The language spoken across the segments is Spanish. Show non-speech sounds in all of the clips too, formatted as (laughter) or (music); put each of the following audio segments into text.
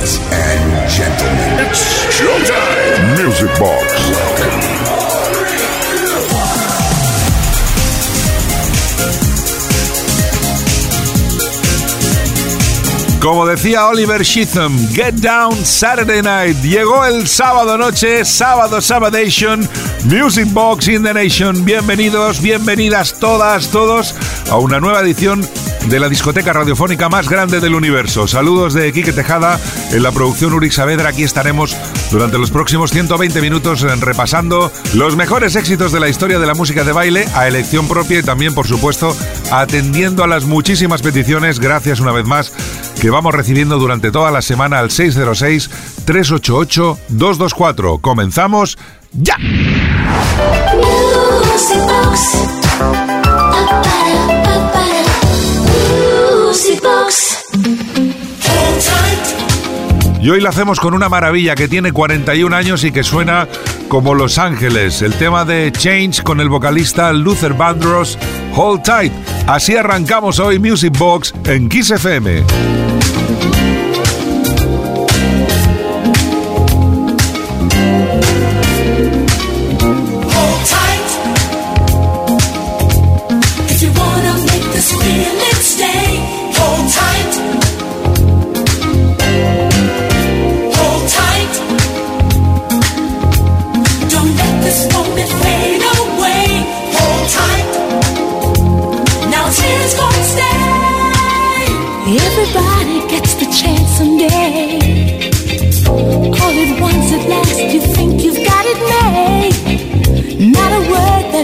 Ladies and gentlemen, it's showtime. Music Box. Como decía Oliver Sheatham, Get Down Saturday Night. Llegó el sábado noche, sábado Sabadation, Music Box in the Nation. Bienvenidos, bienvenidas todas, todos a una nueva edición de la discoteca radiofónica más grande del universo. Saludos de Quique Tejada, en la producción Uri Saavedra. Aquí estaremos durante los próximos 120 minutos repasando los mejores éxitos de la historia de la música de baile a elección propia y también, por supuesto, atendiendo a las muchísimas peticiones, gracias una vez más, que vamos recibiendo durante toda la semana al 606-388-224. Comenzamos ya. Y hoy la hacemos con una maravilla que tiene 41 años y que suena como Los Ángeles, el tema de Change con el vocalista Luther Vandross, Hold Tight. Así arrancamos hoy Music Box en Kiss FM.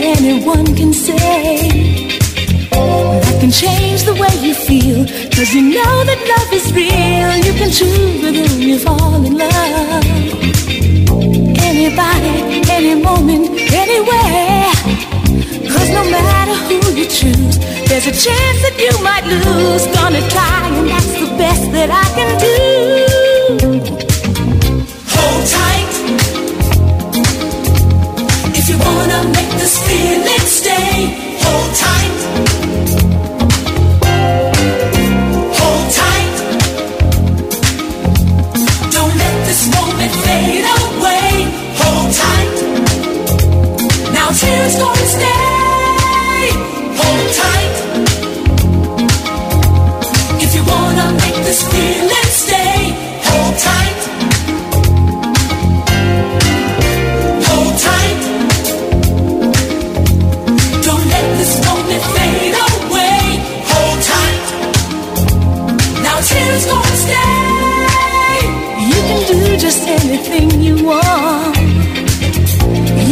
Anyone can say that can change the way you feel. Cause you know that love is real. You can choose whether you fall in love. Anybody, any moment, anywhere. Cause no matter who choose, there's a chance that you might lose. Gonna try, and that's the best that I can do. Hold tight. If you wanna make this feeling just anything you want.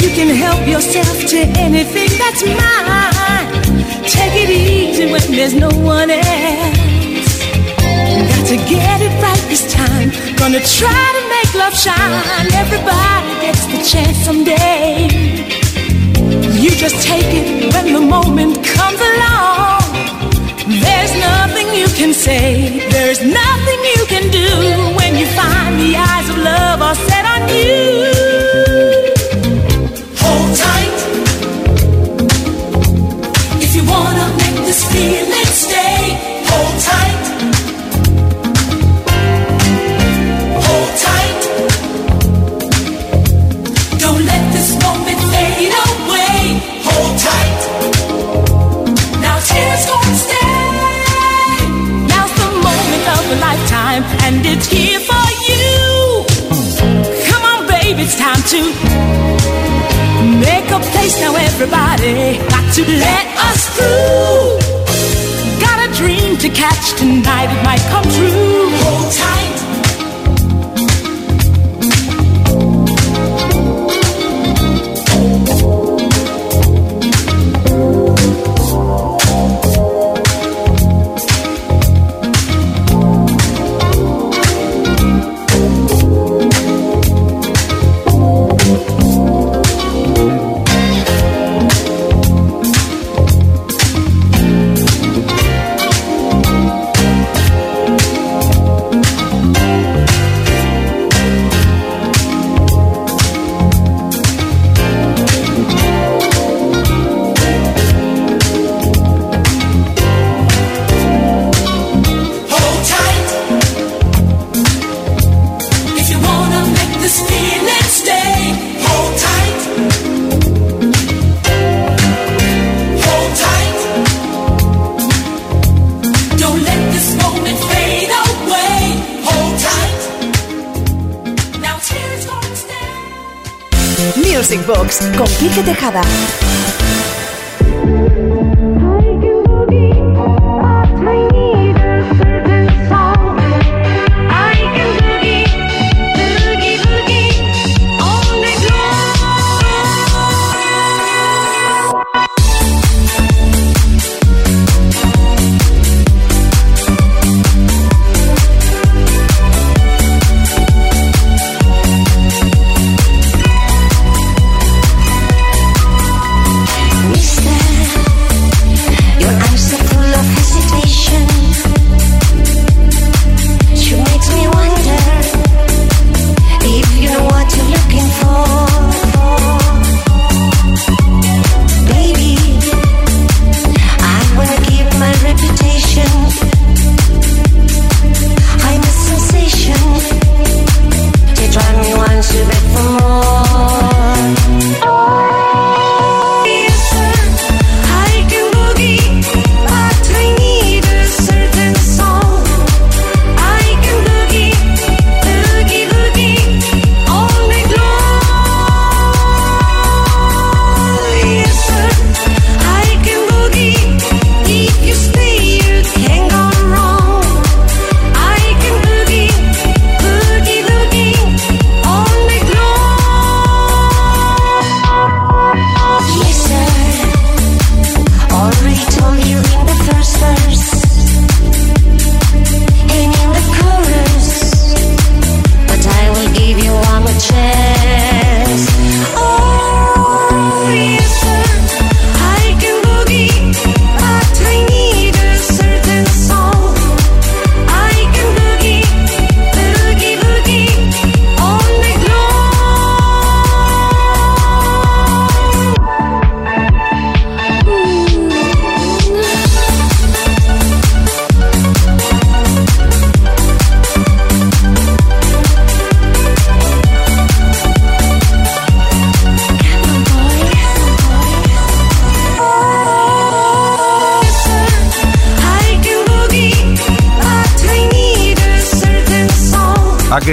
You can help yourself to anything that's mine. Take it easy when there's no one else. Got to get it right this time. Gonna try to make love shine. Everybody gets the chance someday. You just take it when the moment comes along. There's nothing you can say, there's nothing you. Everybody got to let us through. Got a dream to catch tonight, it might come true. Hold tight. Music Box con Quique Tejada.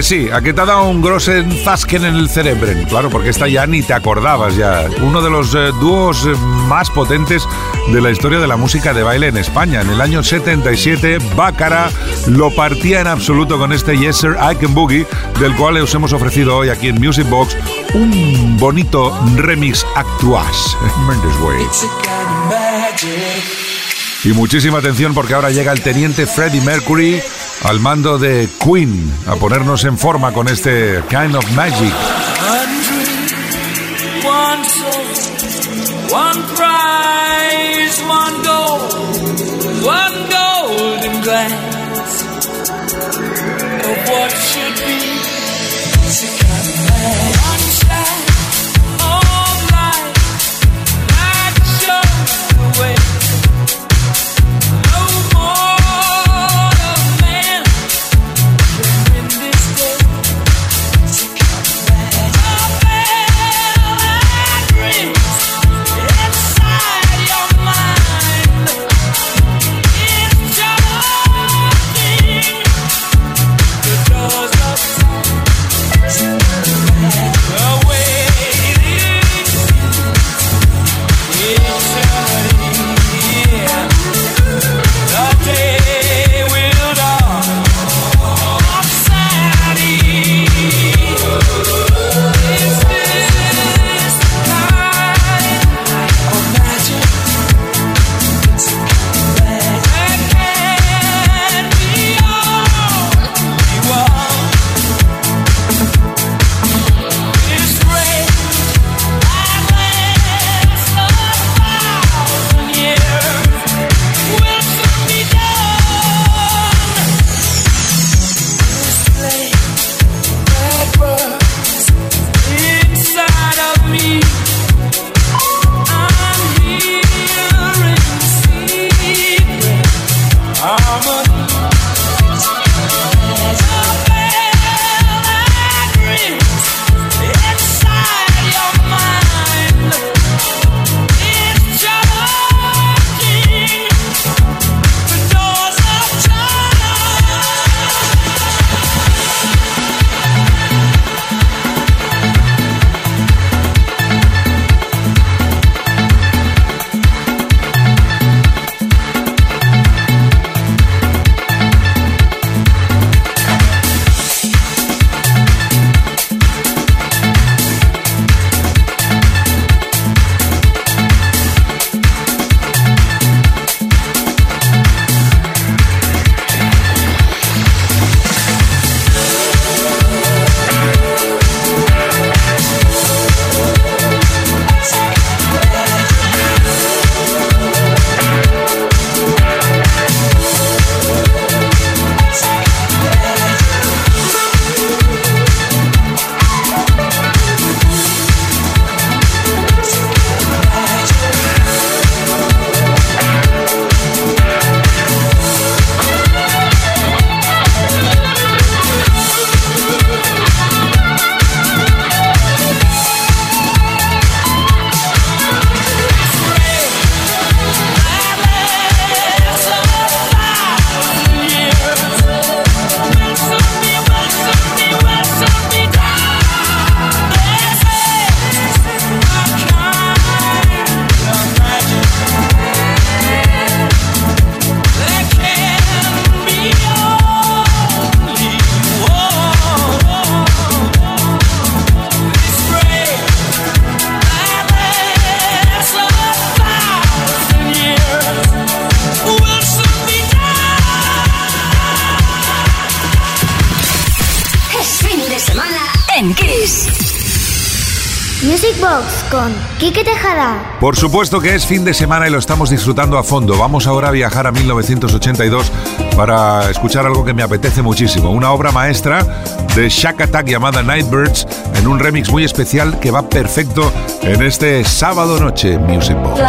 Que sí, a que te ha dado un grosen zasken en el cerebro. Claro, porque esta ya ni te acordabas ya. Uno de los eh, dúos eh, más potentes de la historia de la música de baile en España. En el año 77, Bácara lo partía en absoluto con este Yes Sir I Can Boogie, del cual os hemos ofrecido hoy aquí en Music Box un bonito remix actuás. (laughs) Y muchísima atención porque ahora llega el teniente Freddie Mercury al mando de Queen a ponernos en forma con este Kind of Magic. Por supuesto que es fin de semana y lo estamos disfrutando a fondo. Vamos ahora a viajar a 1982 para escuchar algo que me apetece muchísimo. Una obra maestra de Shack Attack llamada Nightbirds en un remix muy especial que va perfecto en este sábado noche Music Box.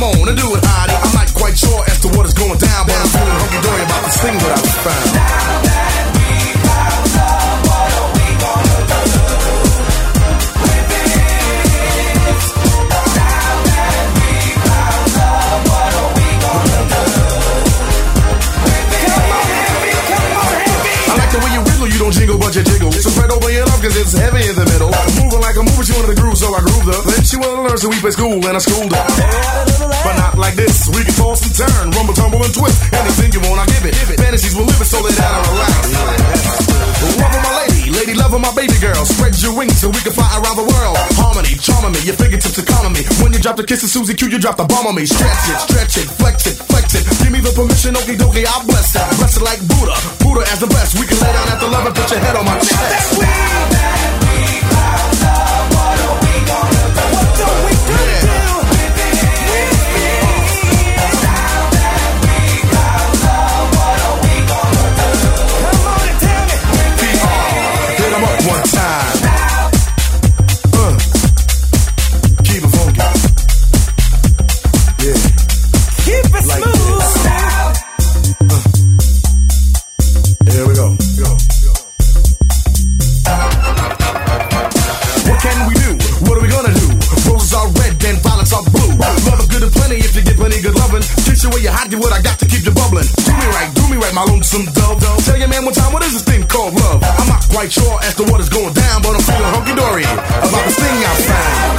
Come on and do it, hottie. I'm not quite sure as to what is going down, but I'm feeling hunky dory about this thing that I was found. I like the way you wiggle, you don't jingle, but you jiggle. So spread over your love, cause it's heavy in the middle. Moving like a mover, she wanted to groove, so I grooved her. Then she wanted to learn, so we school, and I schooled her. But not like this. We can toss and turn, rumble, tumble, and twist. Anything you want, I give it. Fantasies will live it, so lay down and relax. Love my lady, lady love my baby girl. Spread your wings so we can fly around the world. Harmony, charming me, your fingertips economy. When you drop the kiss of Susie Q, you drop the bomb on me. Stretch it, stretch it, flex it, flex it. Give me the permission, okie dokie, I'll bless it. Bless it like Buddha, Buddha as the best. We can lay down at the love and put your head on my chest. Hit what is going down, but I'm feeling hunky dory about this thing I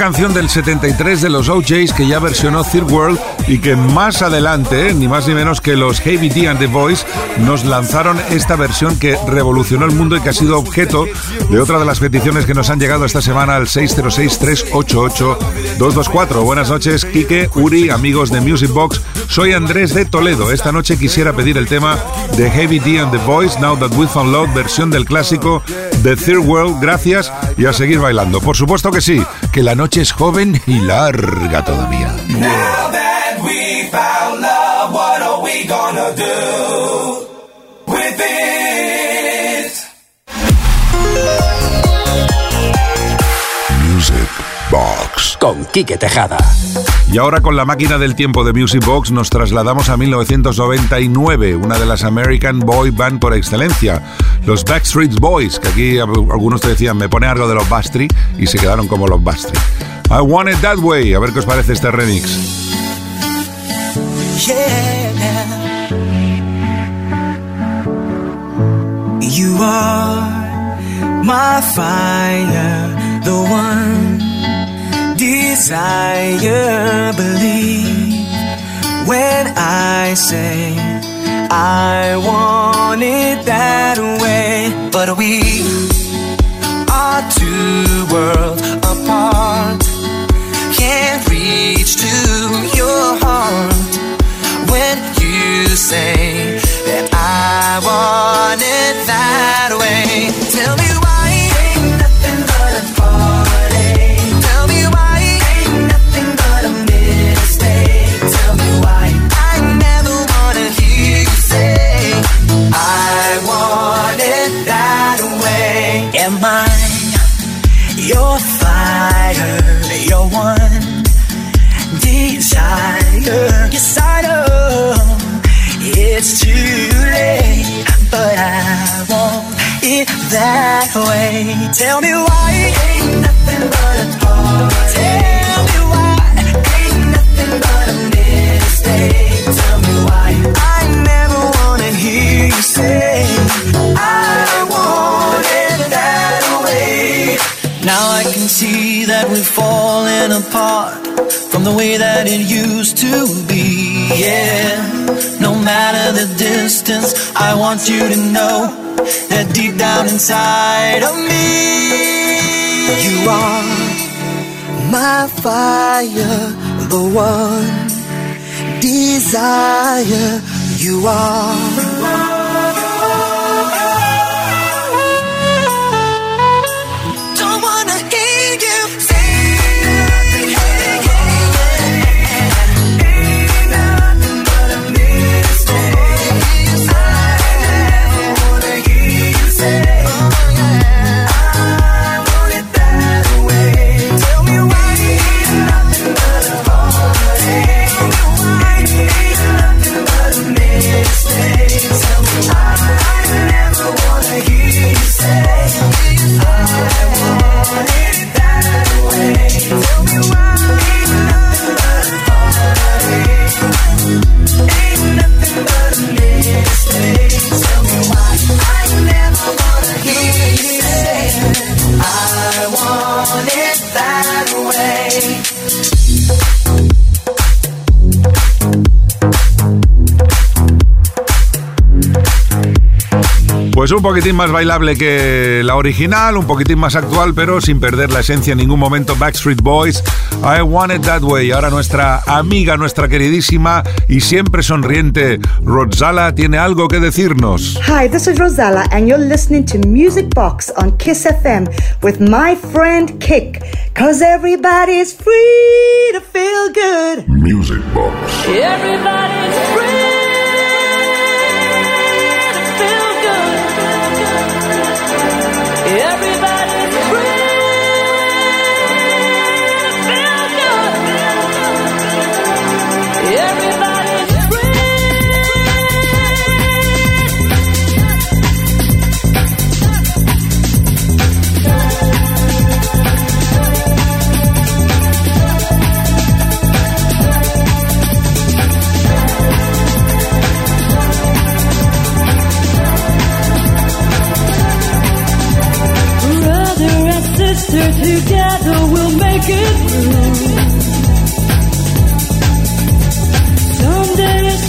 canción del 73 de los OJs que ya versionó Third World y que más adelante, ni más ni menos que los Heavy D and The Voice, nos lanzaron esta versión que revolucionó el mundo y que ha sido objeto de otra de las peticiones que nos han llegado esta semana al 606-388-224. Buenas noches, Quique, Uri, amigos de Music Box. Soy Andrés de Toledo. Esta noche quisiera pedir el tema de Heavy D and The Voice, Now That We Found Love, versión del clásico The Third World. Gracias y a seguir bailando. Por supuesto que sí, que la noche es joven y larga todavía. Now that we found love, what are we gonna do with it? Music Box. Con Quique Tejada. Y ahora con la máquina del tiempo de Music Box nos trasladamos a 1999, una de las American Boy Band por excelencia, los Backstreet Boys, que aquí algunos te decían, me pone algo de los Backstreet y se quedaron como los Backstreet. I Want It That Way, a ver qué os parece este remix. You are my fire, the one desire. Believe when I say I want it that way. But we are two worlds apart. Can't reach to your heart when you say that way. Tell me why ain't nothing but a part. Tell me why ain't nothing but a mistake. Tell me why I never wanna hear you say I want it that way. Now I can see that we've fallen apart from the way that it used to be. Yeah, no matter the distance, I want you to know that deep down inside of me, you are my fire, the one desire. You are. Pues un poquitín más bailable que la original, un poquitín más actual, pero sin perder la esencia en ningún momento. Backstreet Boys, I Want It That Way. Ahora nuestra amiga, nuestra queridísima y siempre sonriente Rodzala tiene algo que decirnos. Hi, this is Rosella, and you're listening to Music Box on Kiss FM with my friend Kick. Cause everybody's free to feel good. Music Box. Everybody's free sister together we'll make it through. Someday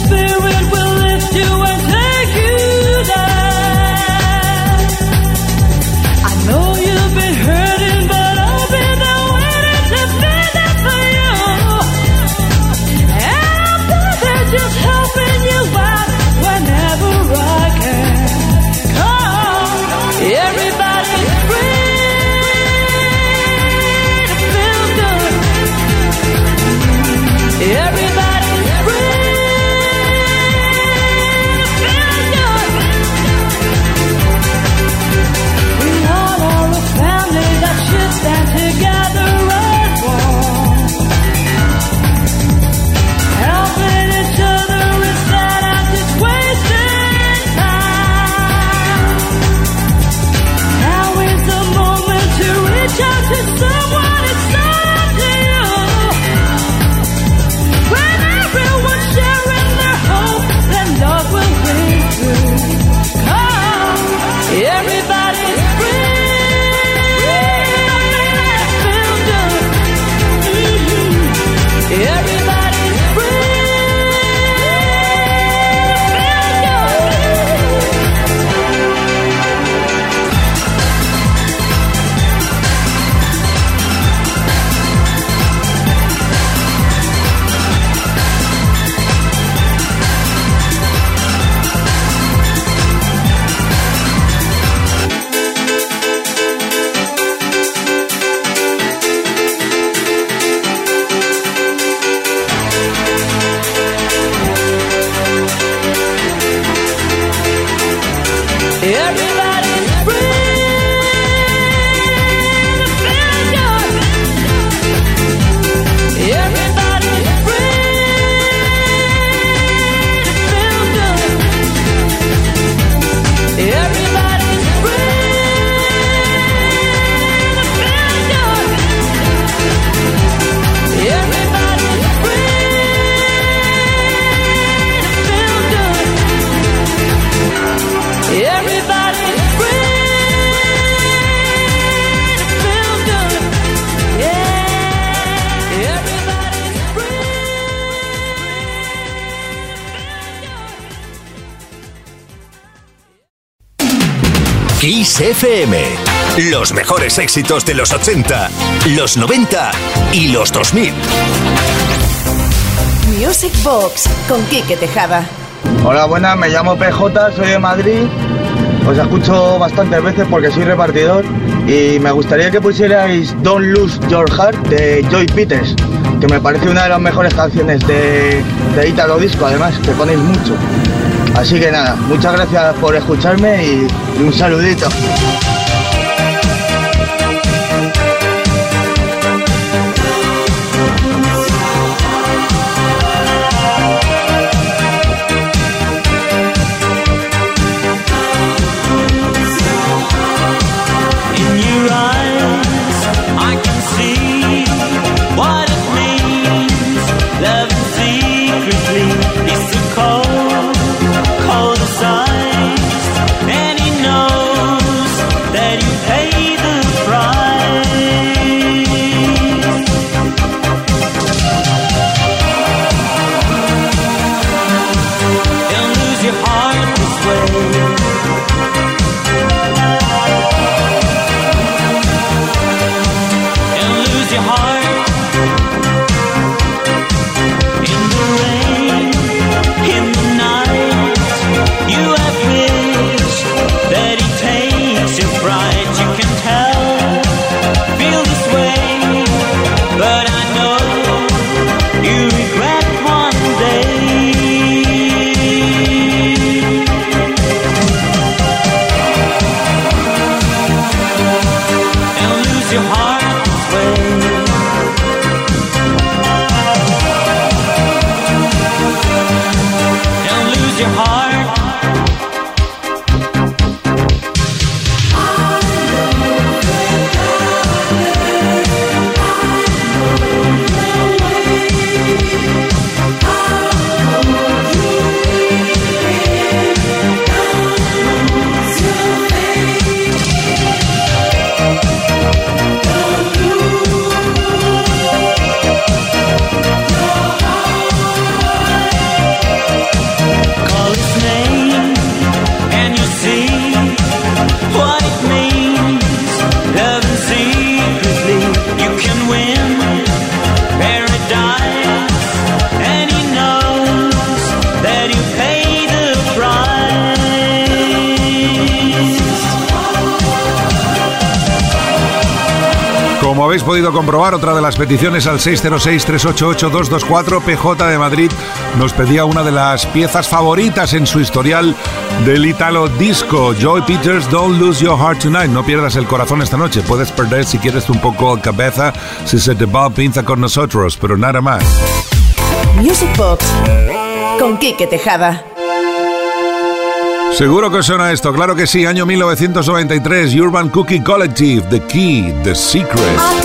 Just Kiss FM. Los mejores éxitos de los 80, los 90 y los 2000. Music Box con Quique Tejada. Hola, buenas, me llamo PJ, soy de Madrid. Os escucho bastantes veces porque soy repartidor y me gustaría que pusierais Don't Lose Your Heart de Joy Peters, que me parece una de las mejores canciones de, de Italo Disco, además, que ponéis mucho. Así que nada, muchas gracias por escucharme y, y un saludito. Podido comprobar, otra de las peticiones al 606-388-224, PJ de Madrid nos pedía una de las piezas favoritas en su historial del Italo Disco. Joy Peters, Don't Lose Your Heart Tonight. No pierdas el corazón esta noche. Puedes perder si quieres un poco la cabeza si se te va pinza con nosotros, pero nada más. Music Box con Quique Tejada. Seguro que suena esto, claro que sí, año 1993, Urban Cookie Collective, The Key, The Secret.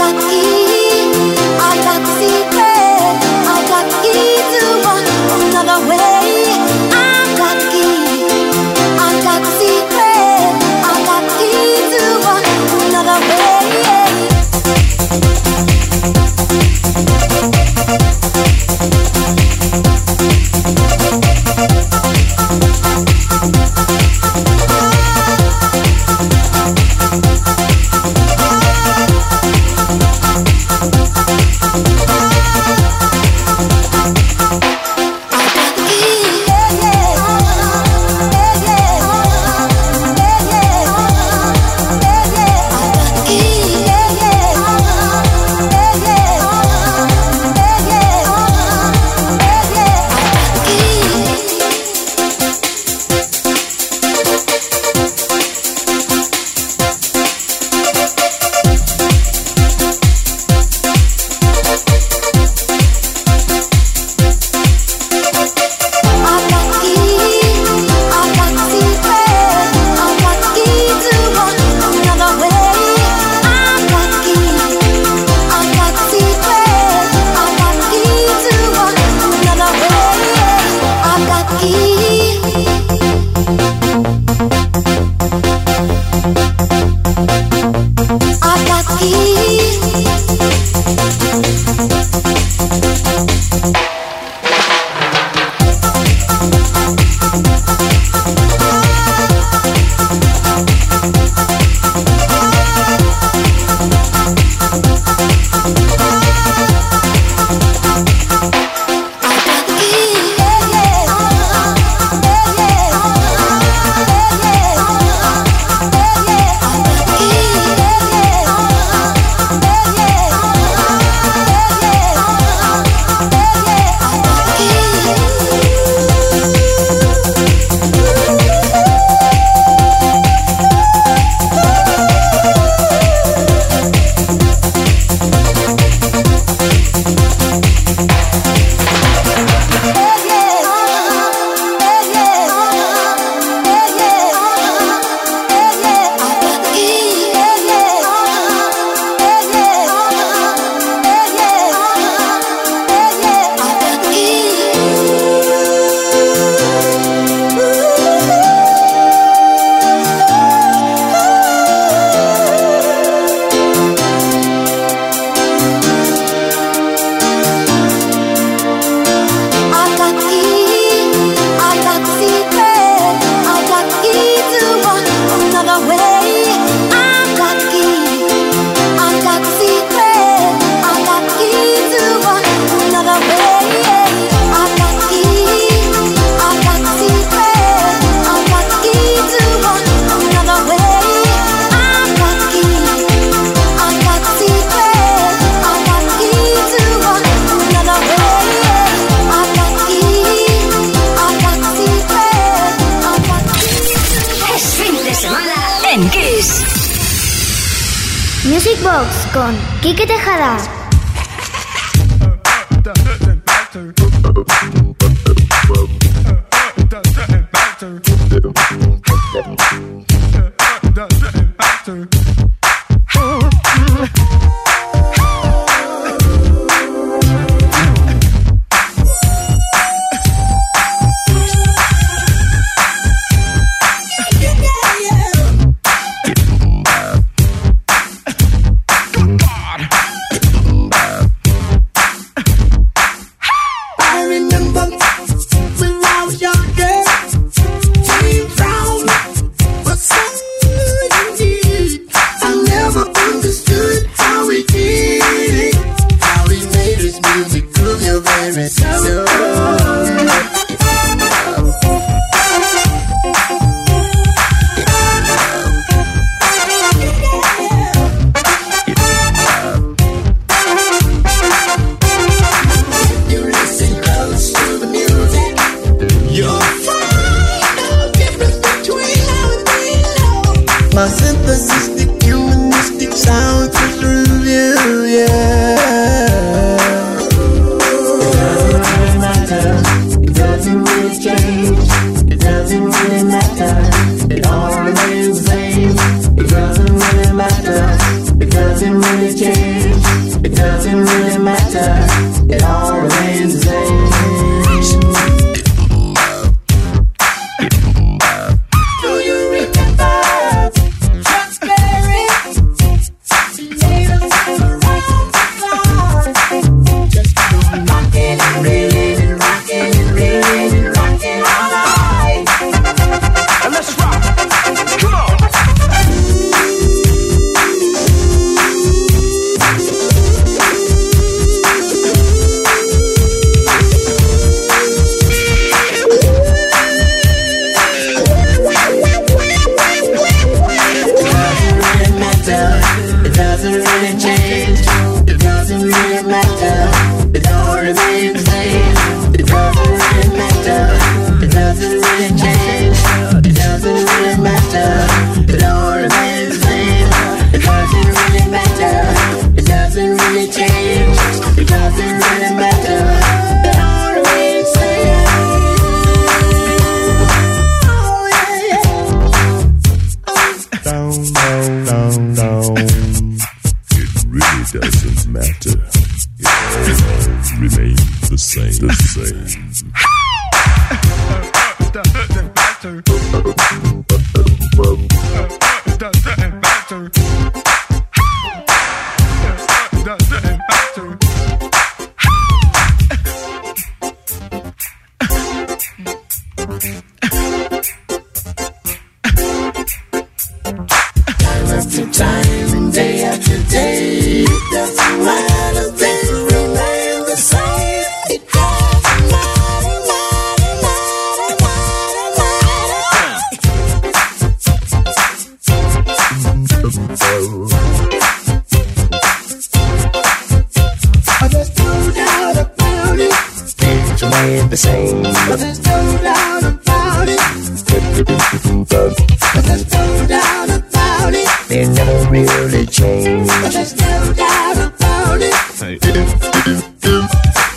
merely change. There's no doubt about it.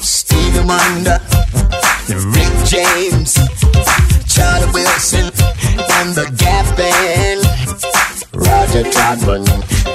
Stevie Wonder, Rick James, Charlie Wilson, and the Gap Band. Roger Troutman.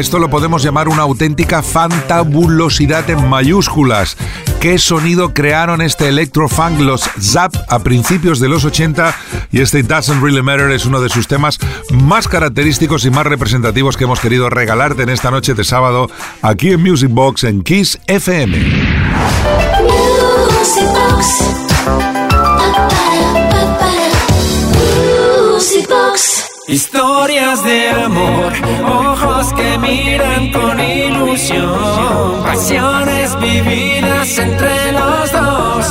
Esto lo podemos llamar una auténtica fantabulosidad en mayúsculas. ¿Qué sonido crearon este electrofunk los Zap a principios de los 80? Y este Doesn't Really Matter es uno de sus temas más característicos y más representativos que hemos querido regalarte en esta noche de sábado aquí en Music Box en Kiss FM. Music Box. Historias de amor, ojos que miran con ilusión, pasiones vividas entre los dos,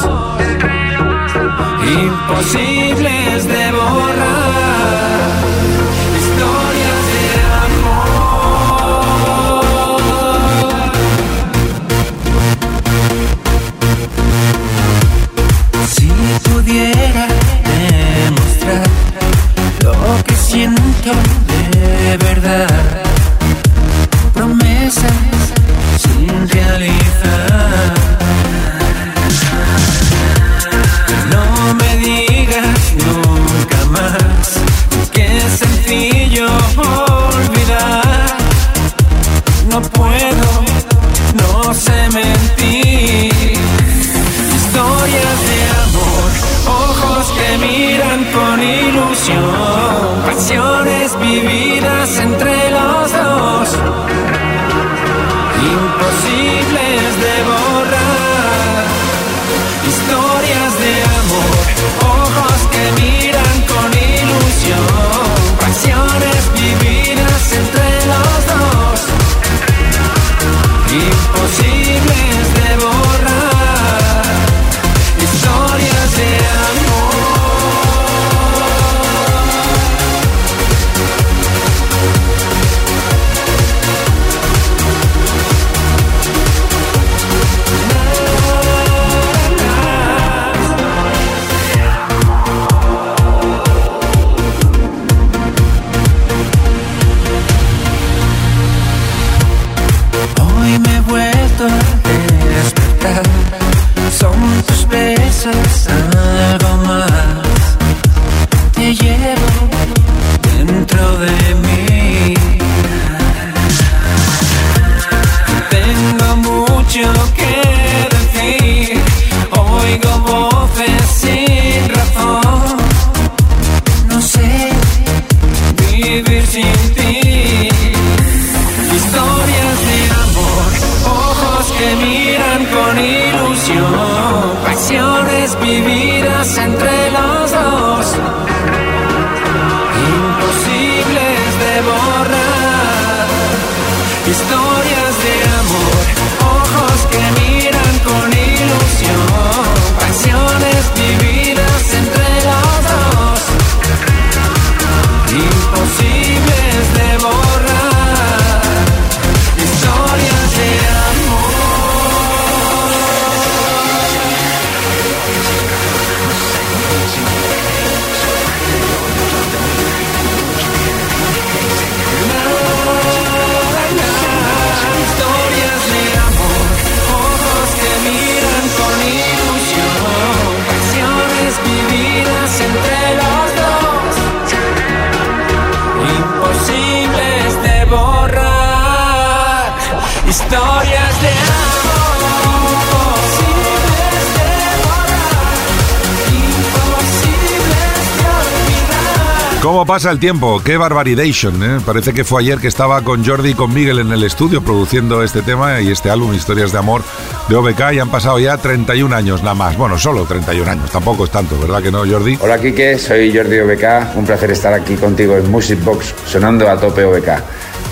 pasa el tiempo? ¡Qué barbaridation! ¿eh? Parece que fue ayer que estaba con Jordi y con Miguel en el estudio produciendo este tema y este álbum Historias de Amor de OBK y han pasado ya 31 años nada más. Bueno, solo 31 años, tampoco es tanto, ¿verdad que no, Jordi? Hola Quique, soy Jordi OBK, un placer estar aquí contigo en Music Box sonando a tope OBK.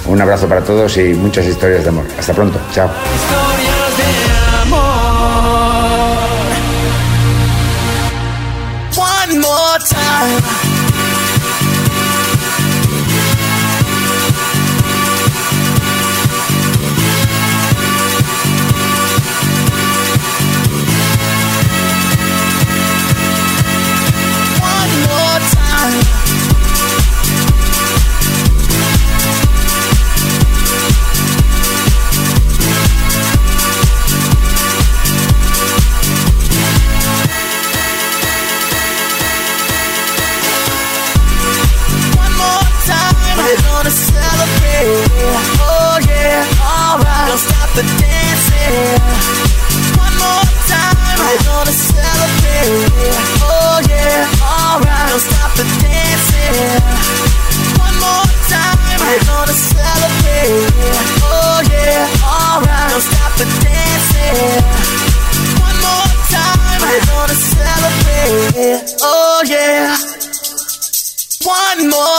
Un abrazo para todos y muchas historias de amor. Hasta pronto, chao. Historias de amor. One more time.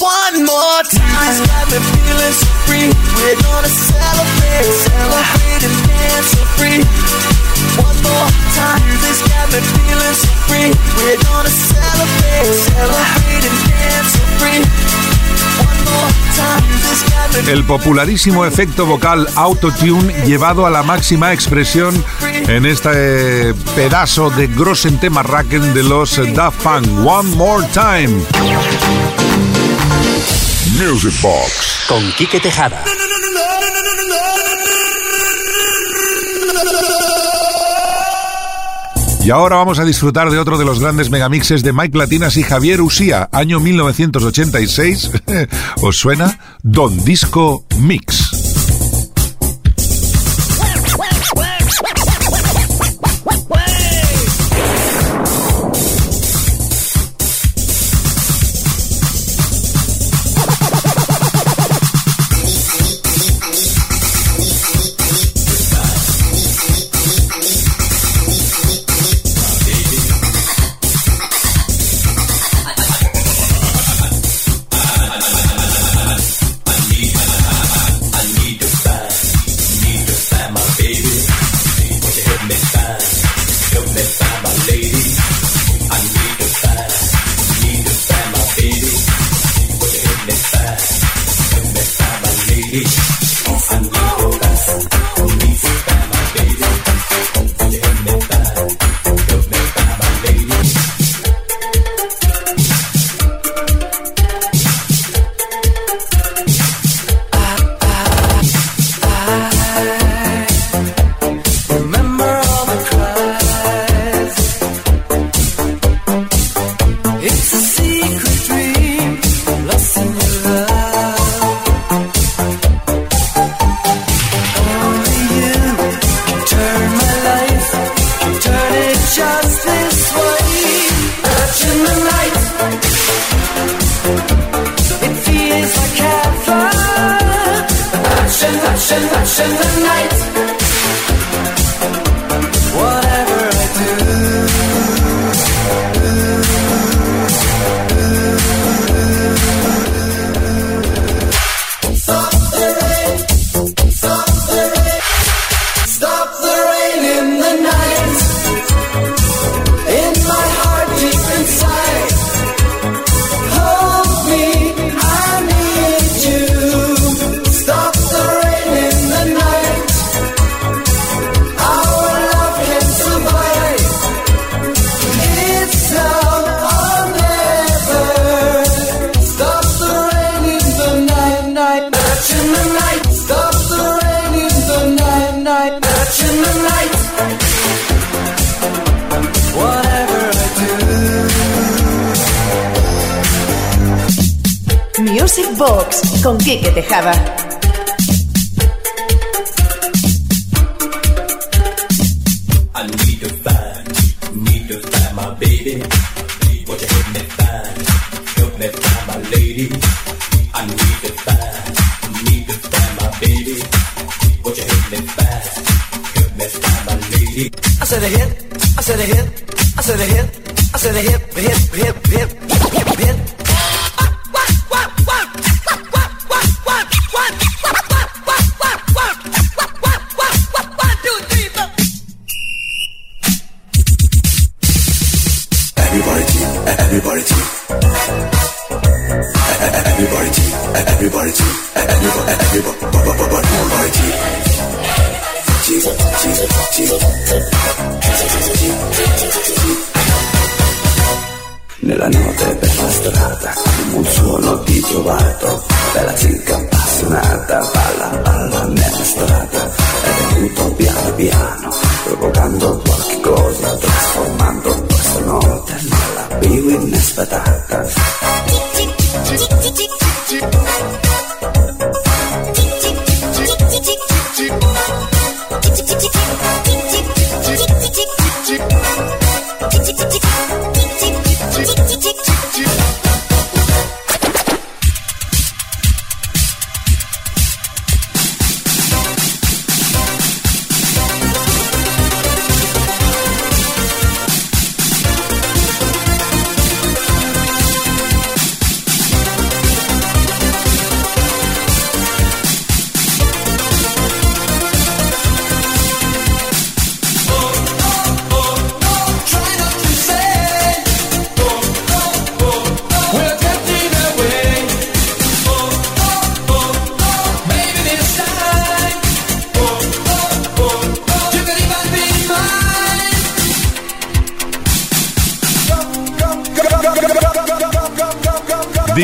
One more time. One more El popularísimo efecto vocal autotune llevado a la máxima expresión en este pedazo de Grossen tema de los Daft Punk. One more time. Music Box. Con Quique Tejada. Y ahora vamos a disfrutar de otro de los grandes megamixes de Mike Latinas y Javier Usía, año 1986. (laughs) ¿Os suena? Don Disco Mix.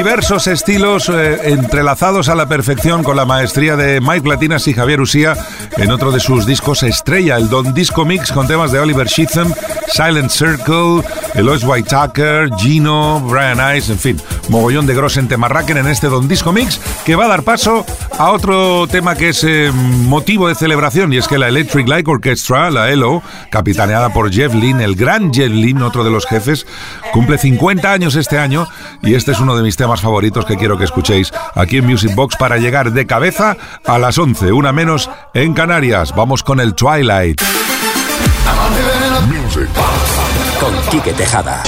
Diversos estilos eh, entrelazados a la perfección con la maestría de Mike Platinas y Javier Usía en otro de sus discos estrella, el Don Disco Mix con temas de Oliver Sheatham, Silent Circle, Eloise Whitaker, Gino, Brian Ice, en fin, mogollón de gros en Temarraken en este Don Disco Mix que va a dar paso a otro tema que es eh, motivo de celebración y es que la Electric Light Orchestra, la ELO, capitaneada por Jeff Lynne, el gran Jeff Lynne, otro de los jefes, cumple 50 años este año y este es uno de mis temas favoritos que quiero que escuchéis aquí en Music Box para llegar de cabeza a las 11, una menos en Canarias. Vamos con el Twilight. Con Quique Tejada.